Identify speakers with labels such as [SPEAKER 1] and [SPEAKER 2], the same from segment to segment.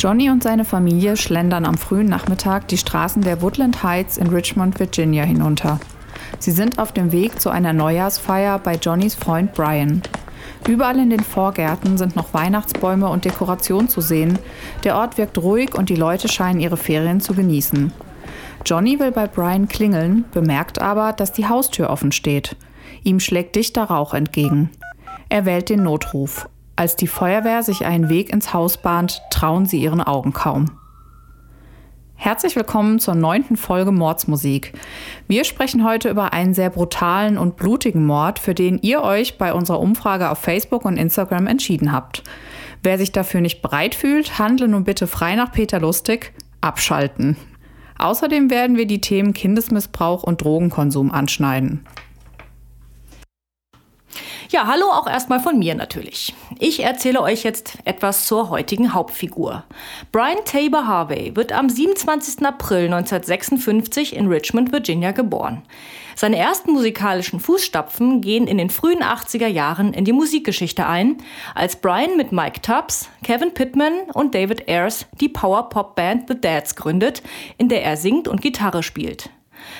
[SPEAKER 1] Johnny und seine Familie schlendern am frühen Nachmittag die Straßen der Woodland Heights in Richmond, Virginia hinunter. Sie sind auf dem Weg zu einer Neujahrsfeier bei Johnnys Freund Brian. Überall in den Vorgärten sind noch Weihnachtsbäume und Dekorationen zu sehen. Der Ort wirkt ruhig und die Leute scheinen ihre Ferien zu genießen. Johnny will bei Brian klingeln, bemerkt aber, dass die Haustür offen steht. Ihm schlägt dichter Rauch entgegen. Er wählt den Notruf. Als die Feuerwehr sich einen Weg ins Haus bahnt, trauen sie ihren Augen kaum. Herzlich willkommen zur neunten Folge Mordsmusik. Wir sprechen heute über einen sehr brutalen und blutigen Mord, für den ihr euch bei unserer Umfrage auf Facebook und Instagram entschieden habt. Wer sich dafür nicht bereit fühlt, handle nun bitte frei nach Peter Lustig, abschalten. Außerdem werden wir die Themen Kindesmissbrauch und Drogenkonsum anschneiden.
[SPEAKER 2] Ja, hallo auch erstmal von mir natürlich. Ich erzähle euch jetzt etwas zur heutigen Hauptfigur. Brian Tabor Harvey wird am 27. April 1956 in Richmond, Virginia geboren. Seine ersten musikalischen Fußstapfen gehen in den frühen 80er Jahren in die Musikgeschichte ein, als Brian mit Mike Tubbs, Kevin Pittman und David Ayers die Power-Pop-Band The Dads gründet, in der er singt und Gitarre spielt.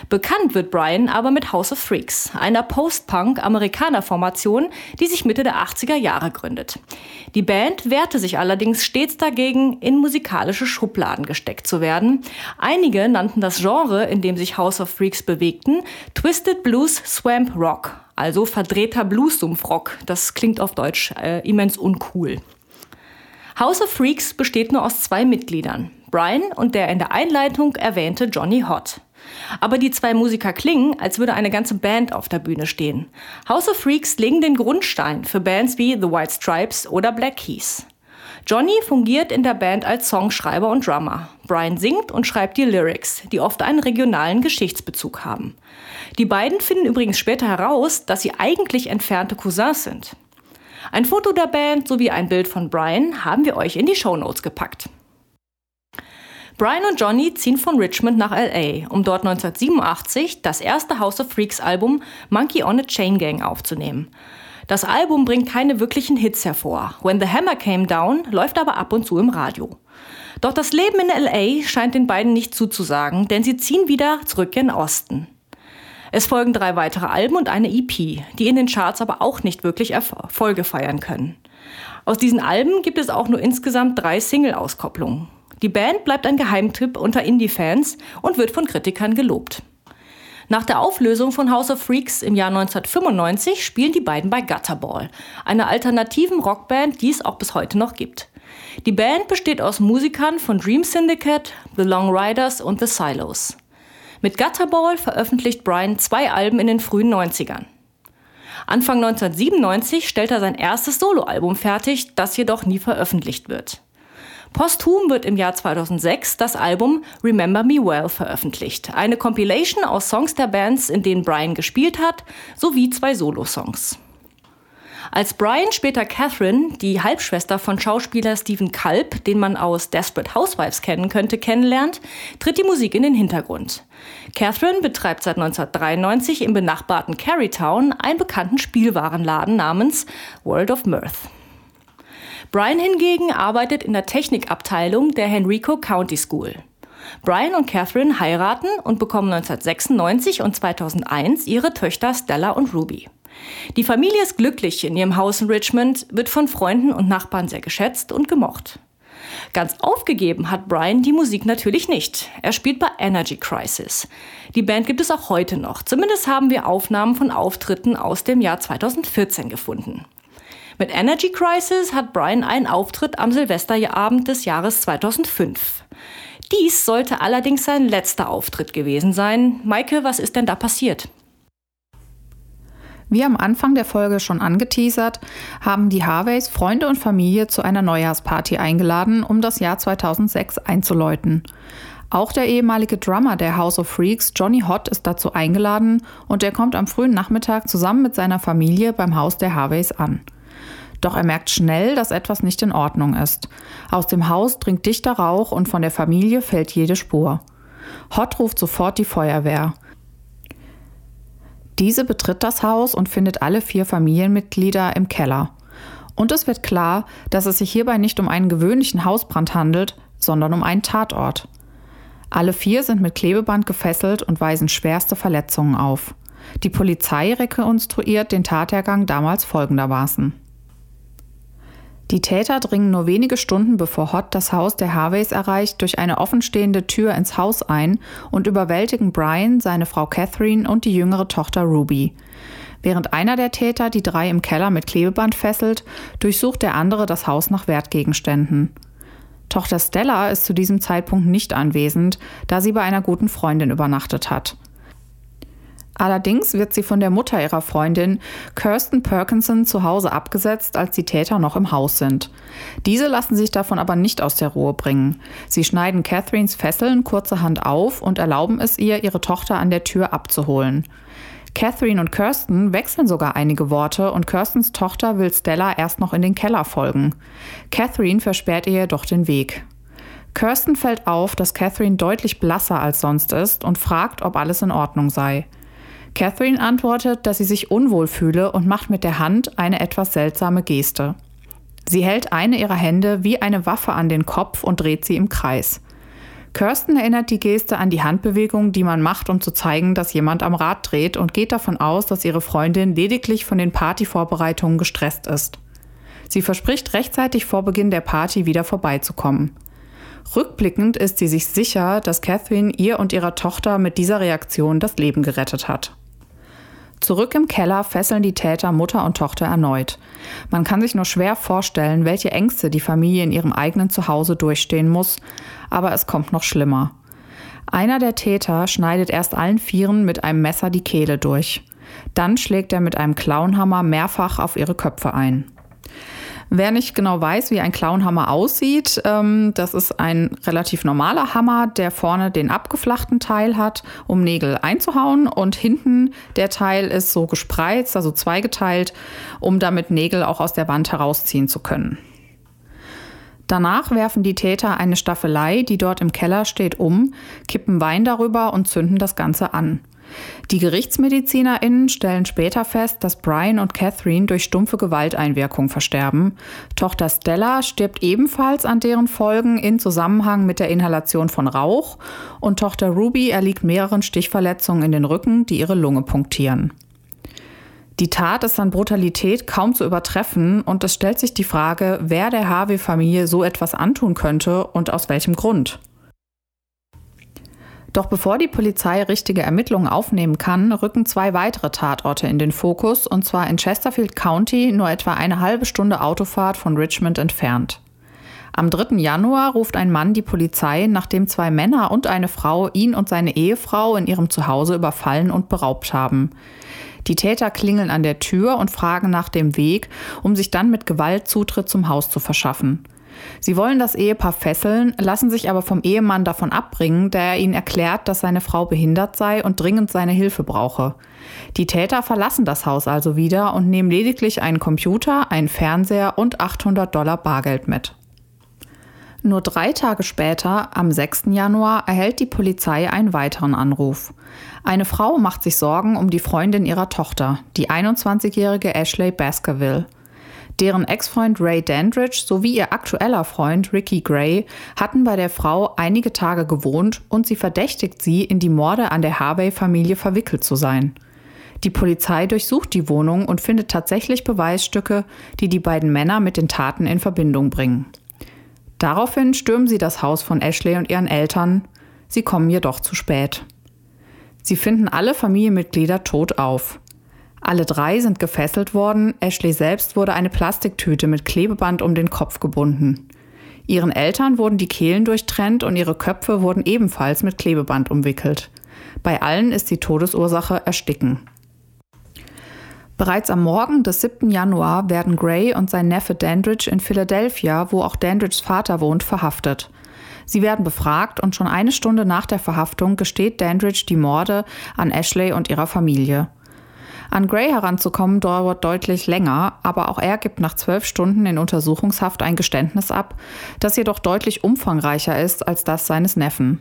[SPEAKER 2] Bekannt wird Brian aber mit House of Freaks, einer Post-Punk-Amerikaner-Formation, die sich Mitte der 80er Jahre gründet. Die Band wehrte sich allerdings stets dagegen, in musikalische Schubladen gesteckt zu werden. Einige nannten das Genre, in dem sich House of Freaks bewegten, Twisted Blues Swamp Rock, also verdrehter Blues-Sumpfrock. Das klingt auf Deutsch äh, immens uncool. House of Freaks besteht nur aus zwei Mitgliedern, Brian und der in der Einleitung erwähnte Johnny Hott. Aber die zwei Musiker klingen, als würde eine ganze Band auf der Bühne stehen. House of Freaks legen den Grundstein für Bands wie The White Stripes oder Black Keys. Johnny fungiert in der Band als Songschreiber und Drummer. Brian singt und schreibt die Lyrics, die oft einen regionalen Geschichtsbezug haben. Die beiden finden übrigens später heraus, dass sie eigentlich entfernte Cousins sind. Ein Foto der Band sowie ein Bild von Brian haben wir euch in die Shownotes gepackt. Brian und Johnny ziehen von Richmond nach LA, um dort 1987 das erste House of Freaks Album Monkey on a Chain Gang aufzunehmen. Das Album bringt keine wirklichen Hits hervor. When the Hammer Came Down läuft aber ab und zu im Radio. Doch das Leben in LA scheint den beiden nicht zuzusagen, denn sie ziehen wieder zurück in den Osten. Es folgen drei weitere Alben und eine EP, die in den Charts aber auch nicht wirklich Erfolge feiern können. Aus diesen Alben gibt es auch nur insgesamt drei Single-Auskopplungen. Die Band bleibt ein Geheimtipp unter Indie-Fans und wird von Kritikern gelobt. Nach der Auflösung von House of Freaks im Jahr 1995 spielen die beiden bei Gutterball, einer alternativen Rockband, die es auch bis heute noch gibt. Die Band besteht aus Musikern von Dream Syndicate, The Long Riders und The Silos. Mit Gutterball veröffentlicht Brian zwei Alben in den frühen 90ern. Anfang 1997 stellt er sein erstes Soloalbum fertig, das jedoch nie veröffentlicht wird. Posthum wird im Jahr 2006 das Album Remember Me Well veröffentlicht. Eine Compilation aus Songs der Bands, in denen Brian gespielt hat, sowie zwei Solo-Songs. Als Brian später Catherine, die Halbschwester von Schauspieler Stephen Kalb, den man aus Desperate Housewives kennen könnte, kennenlernt, tritt die Musik in den Hintergrund. Catherine betreibt seit 1993 im benachbarten Carytown einen bekannten Spielwarenladen namens World of Mirth. Brian hingegen arbeitet in der Technikabteilung der Henrico County School. Brian und Catherine heiraten und bekommen 1996 und 2001 ihre Töchter Stella und Ruby. Die Familie ist glücklich in ihrem Haus in Richmond, wird von Freunden und Nachbarn sehr geschätzt und gemocht. Ganz aufgegeben hat Brian die Musik natürlich nicht. Er spielt bei Energy Crisis. Die Band gibt es auch heute noch. Zumindest haben wir Aufnahmen von Auftritten aus dem Jahr 2014 gefunden. Mit Energy Crisis hat Brian einen Auftritt am Silvesterabend des Jahres 2005. Dies sollte allerdings sein letzter Auftritt gewesen sein. Maike, was ist denn da passiert?
[SPEAKER 1] Wie am Anfang der Folge schon angeteasert, haben die Harveys Freunde und Familie zu einer Neujahrsparty eingeladen, um das Jahr 2006 einzuläuten. Auch der ehemalige Drummer der House of Freaks, Johnny Hott, ist dazu eingeladen und er kommt am frühen Nachmittag zusammen mit seiner Familie beim Haus der Harveys an. Doch er merkt schnell, dass etwas nicht in Ordnung ist. Aus dem Haus dringt dichter Rauch und von der Familie fällt jede Spur. Hott ruft sofort die Feuerwehr. Diese betritt das Haus und findet alle vier Familienmitglieder im Keller. Und es wird klar, dass es sich hierbei nicht um einen gewöhnlichen Hausbrand handelt, sondern um einen Tatort. Alle vier sind mit Klebeband gefesselt und weisen schwerste Verletzungen auf. Die Polizei rekonstruiert den Tathergang damals folgendermaßen. Die Täter dringen nur wenige Stunden bevor Hot das Haus der Harveys erreicht durch eine offenstehende Tür ins Haus ein und überwältigen Brian, seine Frau Catherine und die jüngere Tochter Ruby. Während einer der Täter die drei im Keller mit Klebeband fesselt, durchsucht der andere das Haus nach Wertgegenständen. Tochter Stella ist zu diesem Zeitpunkt nicht anwesend, da sie bei einer guten Freundin übernachtet hat. Allerdings wird sie von der Mutter ihrer Freundin, Kirsten Perkinson, zu Hause abgesetzt, als die Täter noch im Haus sind. Diese lassen sich davon aber nicht aus der Ruhe bringen. Sie schneiden Catherines Fesseln kurzerhand auf und erlauben es ihr, ihre Tochter an der Tür abzuholen. Catherine und Kirsten wechseln sogar einige Worte und Kirstens Tochter will Stella erst noch in den Keller folgen. Catherine versperrt ihr jedoch den Weg. Kirsten fällt auf, dass Catherine deutlich blasser als sonst ist und fragt, ob alles in Ordnung sei. Catherine antwortet, dass sie sich unwohl fühle und macht mit der Hand eine etwas seltsame Geste. Sie hält eine ihrer Hände wie eine Waffe an den Kopf und dreht sie im Kreis. Kirsten erinnert die Geste an die Handbewegung, die man macht, um zu zeigen, dass jemand am Rad dreht und geht davon aus, dass ihre Freundin lediglich von den Partyvorbereitungen gestresst ist. Sie verspricht rechtzeitig vor Beginn der Party wieder vorbeizukommen. Rückblickend ist sie sich sicher, dass Catherine ihr und ihrer Tochter mit dieser Reaktion das Leben gerettet hat. Zurück im Keller fesseln die Täter Mutter und Tochter erneut. Man kann sich nur schwer vorstellen, welche Ängste die Familie in ihrem eigenen Zuhause durchstehen muss, aber es kommt noch schlimmer. Einer der Täter schneidet erst allen Vieren mit einem Messer die Kehle durch. Dann schlägt er mit einem Clownhammer mehrfach auf ihre Köpfe ein. Wer nicht genau weiß, wie ein Clownhammer aussieht, ähm, das ist ein relativ normaler Hammer, der vorne den abgeflachten Teil hat, um Nägel einzuhauen und hinten der Teil ist so gespreizt, also zweigeteilt, um damit Nägel auch aus der Wand herausziehen zu können. Danach werfen die Täter eine Staffelei, die dort im Keller steht, um, kippen Wein darüber und zünden das Ganze an. Die GerichtsmedizinerInnen stellen später fest, dass Brian und Catherine durch stumpfe Gewalteinwirkung versterben. Tochter Stella stirbt ebenfalls an deren Folgen in Zusammenhang mit der Inhalation von Rauch und Tochter Ruby erliegt mehreren Stichverletzungen in den Rücken, die ihre Lunge punktieren. Die Tat ist an Brutalität kaum zu übertreffen und es stellt sich die Frage, wer der Harvey-Familie so etwas antun könnte und aus welchem Grund. Doch bevor die Polizei richtige Ermittlungen aufnehmen kann, rücken zwei weitere Tatorte in den Fokus, und zwar in Chesterfield County, nur etwa eine halbe Stunde Autofahrt von Richmond entfernt. Am 3. Januar ruft ein Mann die Polizei, nachdem zwei Männer und eine Frau ihn und seine Ehefrau in ihrem Zuhause überfallen und beraubt haben. Die Täter klingeln an der Tür und fragen nach dem Weg, um sich dann mit Gewalt Zutritt zum Haus zu verschaffen. Sie wollen das Ehepaar fesseln, lassen sich aber vom Ehemann davon abbringen, da er ihnen erklärt, dass seine Frau behindert sei und dringend seine Hilfe brauche. Die Täter verlassen das Haus also wieder und nehmen lediglich einen Computer, einen Fernseher und 800 Dollar Bargeld mit. Nur drei Tage später, am 6. Januar, erhält die Polizei einen weiteren Anruf. Eine Frau macht sich Sorgen um die Freundin ihrer Tochter, die 21-jährige Ashley Baskerville. Deren Ex-Freund Ray Dandridge sowie ihr aktueller Freund Ricky Gray hatten bei der Frau einige Tage gewohnt und sie verdächtigt sie, in die Morde an der Harvey-Familie verwickelt zu sein. Die Polizei durchsucht die Wohnung und findet tatsächlich Beweisstücke, die die beiden Männer mit den Taten in Verbindung bringen. Daraufhin stürmen sie das Haus von Ashley und ihren Eltern. Sie kommen jedoch zu spät. Sie finden alle Familienmitglieder tot auf. Alle drei sind gefesselt worden, Ashley selbst wurde eine Plastiktüte mit Klebeband um den Kopf gebunden. Ihren Eltern wurden die Kehlen durchtrennt und ihre Köpfe wurden ebenfalls mit Klebeband umwickelt. Bei allen ist die Todesursache Ersticken. Bereits am Morgen des 7. Januar werden Gray und sein Neffe Dandridge in Philadelphia, wo auch Dandridges Vater wohnt, verhaftet. Sie werden befragt und schon eine Stunde nach der Verhaftung gesteht Dandridge die Morde an Ashley und ihrer Familie. An Gray heranzukommen dauert deutlich länger, aber auch er gibt nach zwölf Stunden in Untersuchungshaft ein Geständnis ab, das jedoch deutlich umfangreicher ist als das seines Neffen.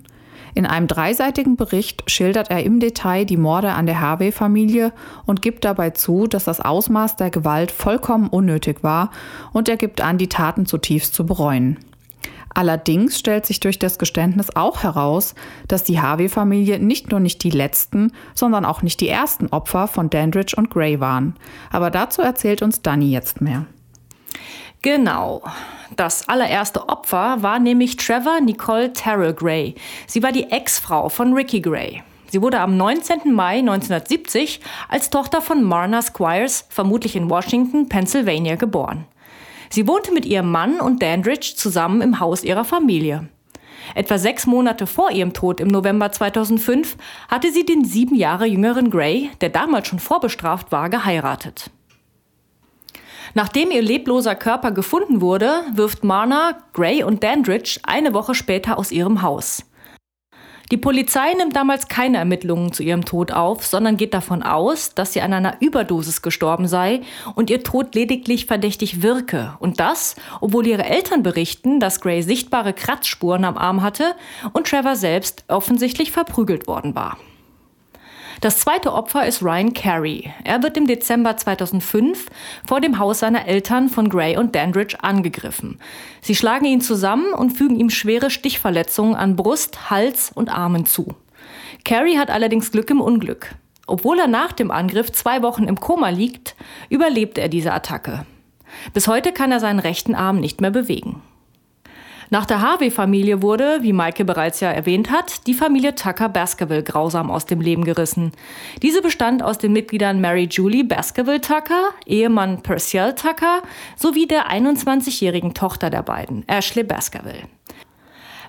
[SPEAKER 1] In einem dreiseitigen Bericht schildert er im Detail die Morde an der Harvey-Familie und gibt dabei zu, dass das Ausmaß der Gewalt vollkommen unnötig war und er gibt an, die Taten zutiefst zu bereuen. Allerdings stellt sich durch das Geständnis auch heraus, dass die Harvey-Familie nicht nur nicht die letzten, sondern auch nicht die ersten Opfer von Dandridge und Gray waren. Aber dazu erzählt uns Danny jetzt mehr.
[SPEAKER 2] Genau. Das allererste Opfer war nämlich Trevor Nicole Terrell Gray. Sie war die Ex-Frau von Ricky Gray. Sie wurde am 19. Mai 1970 als Tochter von Marna Squires, vermutlich in Washington, Pennsylvania, geboren. Sie wohnte mit ihrem Mann und Dandridge zusammen im Haus ihrer Familie. Etwa sechs Monate vor ihrem Tod im November 2005 hatte sie den sieben Jahre jüngeren Gray, der damals schon vorbestraft war, geheiratet. Nachdem ihr lebloser Körper gefunden wurde, wirft Marna Gray und Dandridge eine Woche später aus ihrem Haus. Die Polizei nimmt damals keine Ermittlungen zu ihrem Tod auf, sondern geht davon aus, dass sie an einer Überdosis gestorben sei und ihr Tod lediglich verdächtig wirke. Und das, obwohl ihre Eltern berichten, dass Gray sichtbare Kratzspuren am Arm hatte und Trevor selbst offensichtlich verprügelt worden war. Das zweite Opfer ist Ryan Carey. Er wird im Dezember 2005 vor dem Haus seiner Eltern von Gray und Dandridge angegriffen. Sie schlagen ihn zusammen und fügen ihm schwere Stichverletzungen an Brust, Hals und Armen zu. Carey hat allerdings Glück im Unglück. Obwohl er nach dem Angriff zwei Wochen im Koma liegt, überlebt er diese Attacke. Bis heute kann er seinen rechten Arm nicht mehr bewegen. Nach der Harvey-Familie wurde, wie Maike bereits ja erwähnt hat, die Familie Tucker Baskerville grausam aus dem Leben gerissen. Diese bestand aus den Mitgliedern Mary Julie Baskerville Tucker, Ehemann Percival Tucker sowie der 21-jährigen Tochter der beiden, Ashley Baskerville.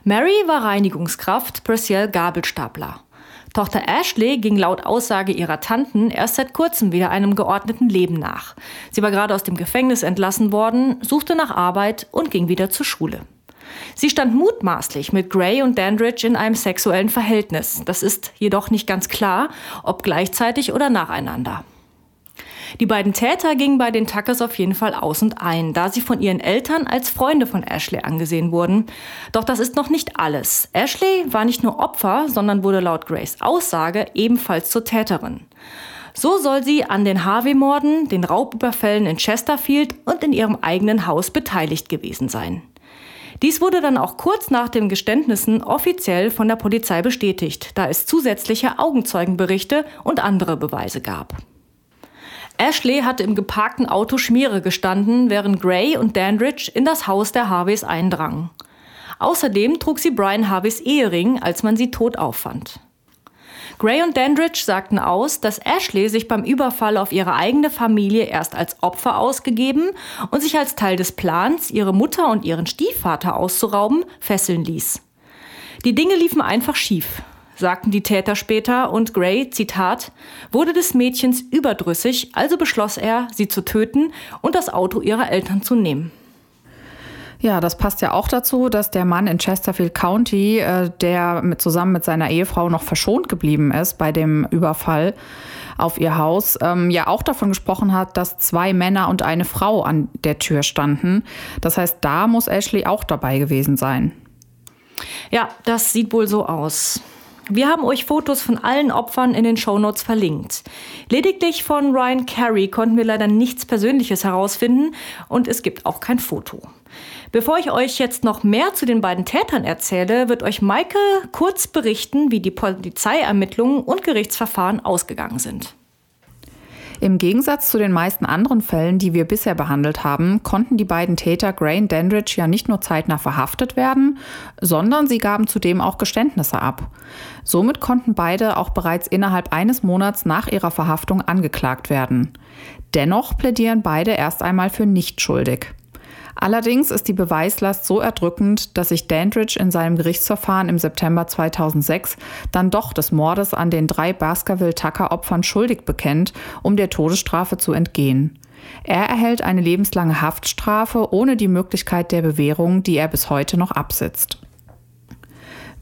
[SPEAKER 2] Mary war Reinigungskraft, Percival Gabelstapler. Tochter Ashley ging laut Aussage ihrer Tanten erst seit kurzem wieder einem geordneten Leben nach. Sie war gerade aus dem Gefängnis entlassen worden, suchte nach Arbeit und ging wieder zur Schule. Sie stand mutmaßlich mit Gray und Dandridge in einem sexuellen Verhältnis. Das ist jedoch nicht ganz klar, ob gleichzeitig oder nacheinander. Die beiden Täter gingen bei den Tuckers auf jeden Fall aus und ein, da sie von ihren Eltern als Freunde von Ashley angesehen wurden. Doch das ist noch nicht alles. Ashley war nicht nur Opfer, sondern wurde laut Grays Aussage ebenfalls zur Täterin. So soll sie an den Harvey-Morden, den Raubüberfällen in Chesterfield und in ihrem eigenen Haus beteiligt gewesen sein. Dies wurde dann auch kurz nach den Geständnissen offiziell von der Polizei bestätigt, da es zusätzliche Augenzeugenberichte und andere Beweise gab. Ashley hatte im geparkten Auto Schmiere gestanden, während Gray und Dandridge in das Haus der Harveys eindrangen. Außerdem trug sie Brian Harveys Ehering, als man sie tot auffand. Gray und Dandridge sagten aus, dass Ashley sich beim Überfall auf ihre eigene Familie erst als Opfer ausgegeben und sich als Teil des Plans, ihre Mutter und ihren Stiefvater auszurauben, fesseln ließ. Die Dinge liefen einfach schief, sagten die Täter später und Gray, Zitat, wurde des Mädchens überdrüssig, also beschloss er, sie zu töten und das Auto ihrer Eltern zu nehmen.
[SPEAKER 1] Ja, das passt ja auch dazu, dass der Mann in Chesterfield County, äh, der mit, zusammen mit seiner Ehefrau noch verschont geblieben ist bei dem Überfall auf ihr Haus, ähm, ja auch davon gesprochen hat, dass zwei Männer und eine Frau an der Tür standen. Das heißt, da muss Ashley auch dabei gewesen sein.
[SPEAKER 2] Ja, das sieht wohl so aus. Wir haben euch Fotos von allen Opfern in den Shownotes verlinkt. Lediglich von Ryan Carey konnten wir leider nichts Persönliches herausfinden und es gibt auch kein Foto. Bevor ich euch jetzt noch mehr zu den beiden Tätern erzähle, wird euch Maike kurz berichten, wie die Polizeiermittlungen und Gerichtsverfahren ausgegangen sind.
[SPEAKER 1] Im Gegensatz zu den meisten anderen Fällen, die wir bisher behandelt haben, konnten die beiden Täter Gray und Dandridge ja nicht nur zeitnah verhaftet werden, sondern sie gaben zudem auch Geständnisse ab. Somit konnten beide auch bereits innerhalb eines Monats nach ihrer Verhaftung angeklagt werden. Dennoch plädieren beide erst einmal für nicht schuldig. Allerdings ist die Beweislast so erdrückend, dass sich Dandridge in seinem Gerichtsverfahren im September 2006 dann doch des Mordes an den drei Baskerville-Tucker-Opfern schuldig bekennt, um der Todesstrafe zu entgehen. Er erhält eine lebenslange Haftstrafe ohne die Möglichkeit der Bewährung, die er bis heute noch absitzt.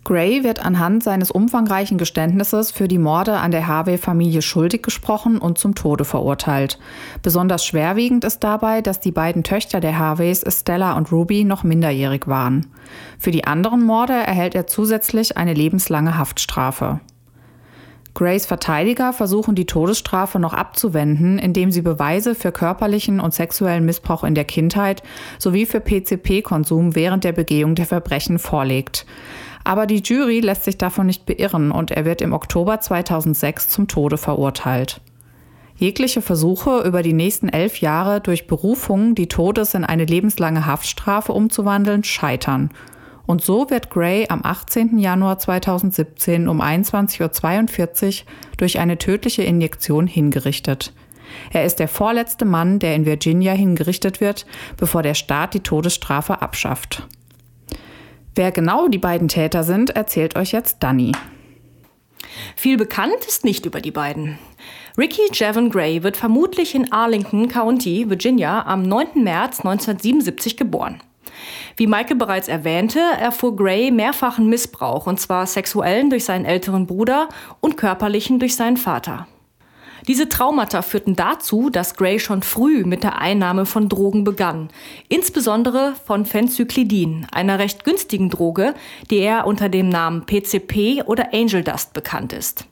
[SPEAKER 1] Gray wird anhand seines umfangreichen Geständnisses für die Morde an der Harvey-Familie schuldig gesprochen und zum Tode verurteilt. Besonders schwerwiegend ist dabei, dass die beiden Töchter der Harveys, Stella und Ruby, noch minderjährig waren. Für die anderen Morde erhält er zusätzlich eine lebenslange Haftstrafe. Grays Verteidiger versuchen die Todesstrafe noch abzuwenden, indem sie Beweise für körperlichen und sexuellen Missbrauch in der Kindheit sowie für PCP-Konsum während der Begehung der Verbrechen vorlegt. Aber die Jury lässt sich davon nicht beirren und er wird im Oktober 2006 zum Tode verurteilt. Jegliche Versuche, über die nächsten elf Jahre durch Berufung die Todes in eine lebenslange Haftstrafe umzuwandeln, scheitern. Und so wird Gray am 18. Januar 2017 um 21.42 Uhr durch eine tödliche Injektion hingerichtet. Er ist der vorletzte Mann, der in Virginia hingerichtet wird, bevor der Staat die Todesstrafe abschafft. Wer genau die beiden Täter sind, erzählt euch jetzt Danny.
[SPEAKER 2] Viel bekannt ist nicht über die beiden. Ricky Javon Gray wird vermutlich in Arlington County, Virginia, am 9. März 1977 geboren. Wie Michael bereits erwähnte, erfuhr Gray mehrfachen Missbrauch, und zwar sexuellen durch seinen älteren Bruder und körperlichen durch seinen Vater. Diese Traumata führten dazu, dass Gray schon früh mit der Einnahme von Drogen begann, insbesondere von Phencyclidin, einer recht günstigen Droge, die er unter dem Namen PCP oder Angel Dust bekannt ist.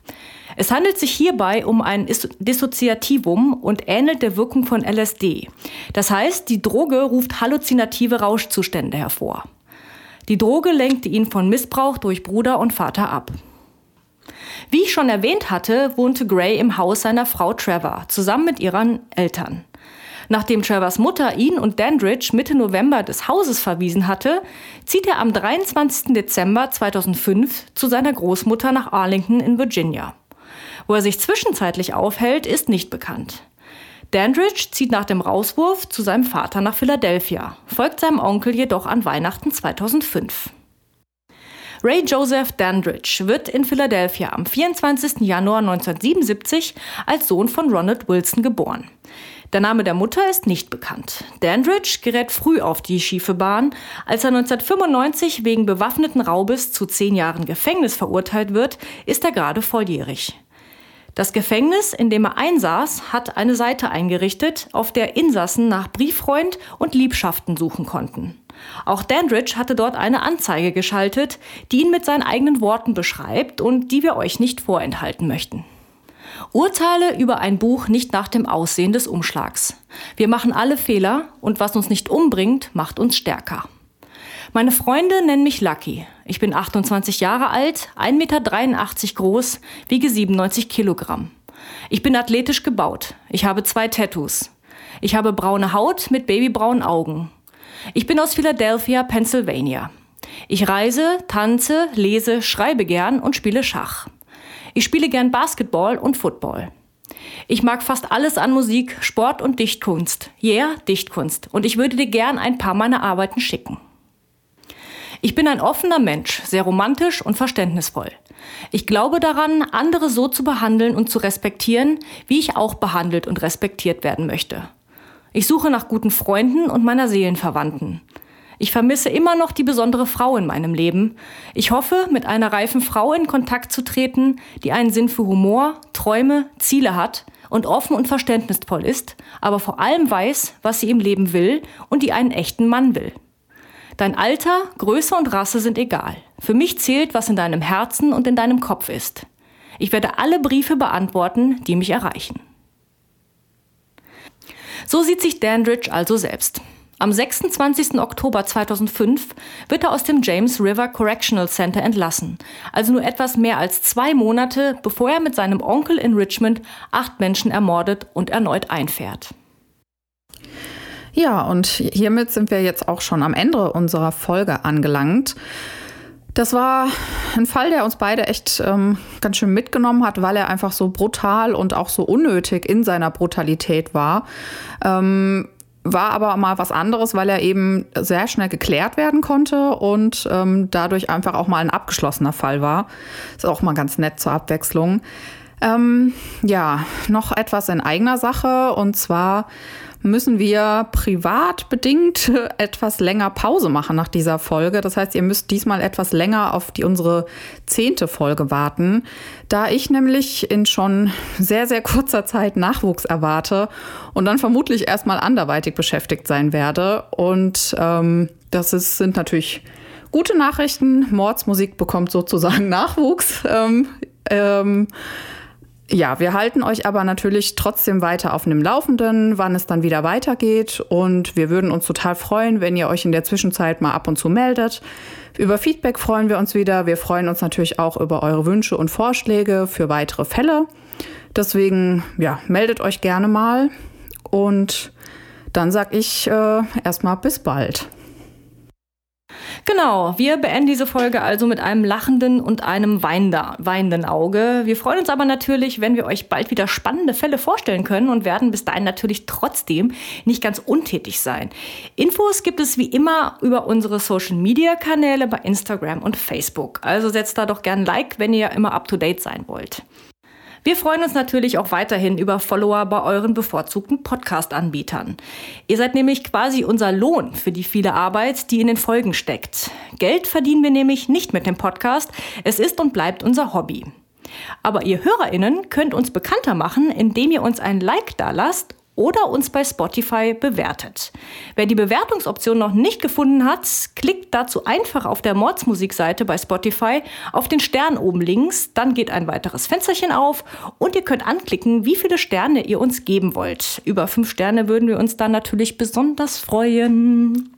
[SPEAKER 2] Es handelt sich hierbei um ein Dissoziativum und ähnelt der Wirkung von LSD. Das heißt, die Droge ruft halluzinative Rauschzustände hervor. Die Droge lenkte ihn von Missbrauch durch Bruder und Vater ab. Wie ich schon erwähnt hatte, wohnte Gray im Haus seiner Frau Trevor zusammen mit ihren Eltern. Nachdem Trevors Mutter ihn und Dandridge Mitte November des Hauses verwiesen hatte, zieht er am 23. Dezember 2005 zu seiner Großmutter nach Arlington in Virginia. Wo er sich zwischenzeitlich aufhält, ist nicht bekannt. Dandridge zieht nach dem Rauswurf zu seinem Vater nach Philadelphia, folgt seinem Onkel jedoch an Weihnachten 2005. Ray Joseph Dandridge wird in Philadelphia am 24. Januar 1977 als Sohn von Ronald Wilson geboren. Der Name der Mutter ist nicht bekannt. Dandridge gerät früh auf die schiefe Bahn. Als er 1995 wegen bewaffneten Raubes zu zehn Jahren Gefängnis verurteilt wird, ist er gerade volljährig. Das Gefängnis, in dem er einsaß, hat eine Seite eingerichtet, auf der Insassen nach Brieffreund und Liebschaften suchen konnten. Auch Dandridge hatte dort eine Anzeige geschaltet, die ihn mit seinen eigenen Worten beschreibt und die wir euch nicht vorenthalten möchten. Urteile über ein Buch nicht nach dem Aussehen des Umschlags. Wir machen alle Fehler und was uns nicht umbringt, macht uns stärker. Meine Freunde nennen mich Lucky. Ich bin 28 Jahre alt, 1,83 Meter groß, wiege 97 Kilogramm. Ich bin athletisch gebaut. Ich habe zwei Tattoos. Ich habe braune Haut mit babybraunen Augen. Ich bin aus Philadelphia, Pennsylvania. Ich reise, tanze, lese, schreibe gern und spiele Schach. Ich spiele gern Basketball und Football. Ich mag fast alles an Musik, Sport und Dichtkunst. Yeah, Dichtkunst. Und ich würde dir gern ein paar meiner Arbeiten schicken. Ich bin ein offener Mensch, sehr romantisch und verständnisvoll. Ich glaube daran, andere so zu behandeln und zu respektieren, wie ich auch behandelt und respektiert werden möchte. Ich suche nach guten Freunden und meiner Seelenverwandten. Ich vermisse immer noch die besondere Frau in meinem Leben. Ich hoffe, mit einer reifen Frau in Kontakt zu treten, die einen Sinn für Humor, Träume, Ziele hat und offen und verständnisvoll ist, aber vor allem weiß, was sie im Leben will und die einen echten Mann will. Dein Alter, Größe und Rasse sind egal. Für mich zählt, was in deinem Herzen und in deinem Kopf ist. Ich werde alle Briefe beantworten, die mich erreichen. So sieht sich Dandridge also selbst. Am 26. Oktober 2005 wird er aus dem James River Correctional Center entlassen, also nur etwas mehr als zwei Monate, bevor er mit seinem Onkel in Richmond acht Menschen ermordet und erneut einfährt.
[SPEAKER 1] Ja, und hiermit sind wir jetzt auch schon am Ende unserer Folge angelangt. Das war ein Fall, der uns beide echt ähm, ganz schön mitgenommen hat, weil er einfach so brutal und auch so unnötig in seiner Brutalität war. Ähm, war aber mal was anderes, weil er eben sehr schnell geklärt werden konnte und ähm, dadurch einfach auch mal ein abgeschlossener Fall war. Ist auch mal ganz nett zur Abwechslung. Ähm, ja, noch etwas in eigener Sache und zwar müssen wir privat bedingt etwas länger Pause machen nach dieser Folge. Das heißt, ihr müsst diesmal etwas länger auf die unsere zehnte Folge warten, da ich nämlich in schon sehr, sehr kurzer Zeit Nachwuchs erwarte und dann vermutlich erstmal anderweitig beschäftigt sein werde. Und ähm, das ist, sind natürlich gute Nachrichten. Mordsmusik bekommt sozusagen Nachwuchs. Ähm, ähm, Ja, wir halten euch aber natürlich trotzdem weiter auf dem Laufenden, wann es dann wieder weitergeht. Und wir würden uns total freuen, wenn ihr euch in der Zwischenzeit mal ab und zu meldet. Über Feedback freuen wir uns wieder. Wir freuen uns natürlich auch über eure Wünsche und Vorschläge für weitere Fälle. Deswegen, ja, meldet euch gerne mal. Und dann sag ich äh, erstmal bis bald.
[SPEAKER 2] Genau, wir beenden diese Folge also mit einem lachenden und einem weinenden Auge. Wir freuen uns aber natürlich, wenn wir euch bald wieder spannende Fälle vorstellen können und werden bis dahin natürlich trotzdem nicht ganz untätig sein. Infos gibt es wie immer über unsere Social Media Kanäle bei Instagram und Facebook. Also setzt da doch gern Like, wenn ihr immer up to date sein wollt. Wir freuen uns natürlich auch weiterhin über Follower bei euren bevorzugten Podcast-Anbietern. Ihr seid nämlich quasi unser Lohn für die viele Arbeit, die in den Folgen steckt. Geld verdienen wir nämlich nicht mit dem Podcast. Es ist und bleibt unser Hobby. Aber ihr HörerInnen könnt uns bekannter machen, indem ihr uns ein Like da lasst oder uns bei Spotify bewertet. Wer die Bewertungsoption noch nicht gefunden hat, klickt dazu einfach auf der Mordsmusikseite bei Spotify auf den Stern oben links, dann geht ein weiteres Fensterchen auf und ihr könnt anklicken, wie viele Sterne ihr uns geben wollt. Über fünf Sterne würden wir uns dann natürlich besonders freuen.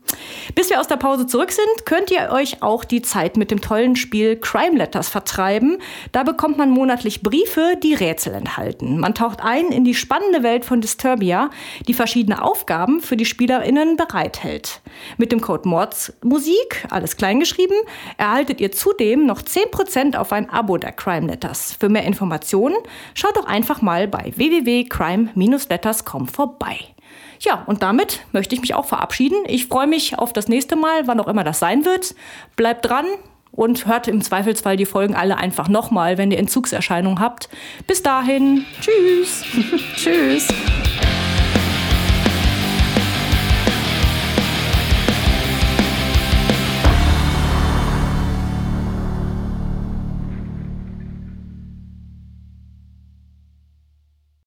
[SPEAKER 2] Bis wir aus der Pause zurück sind, könnt ihr euch auch die Zeit mit dem tollen Spiel Crime Letters vertreiben. Da bekommt man monatlich Briefe, die Rätsel enthalten. Man taucht ein in die spannende Welt von Disturbia, die verschiedene Aufgaben für die SpielerInnen bereithält. Mit dem Code Mords Musik, alles kleingeschrieben, erhaltet ihr zudem noch 10% auf ein Abo der Crime Letters. Für mehr Informationen schaut doch einfach mal bei www.crime-letters.com vorbei. Ja, und damit möchte ich mich auch verabschieden. Ich freue mich auf das nächste Mal, wann auch immer das sein wird. Bleibt dran und hört im Zweifelsfall die Folgen alle einfach nochmal, wenn ihr Entzugserscheinungen habt. Bis dahin, tschüss.
[SPEAKER 1] tschüss.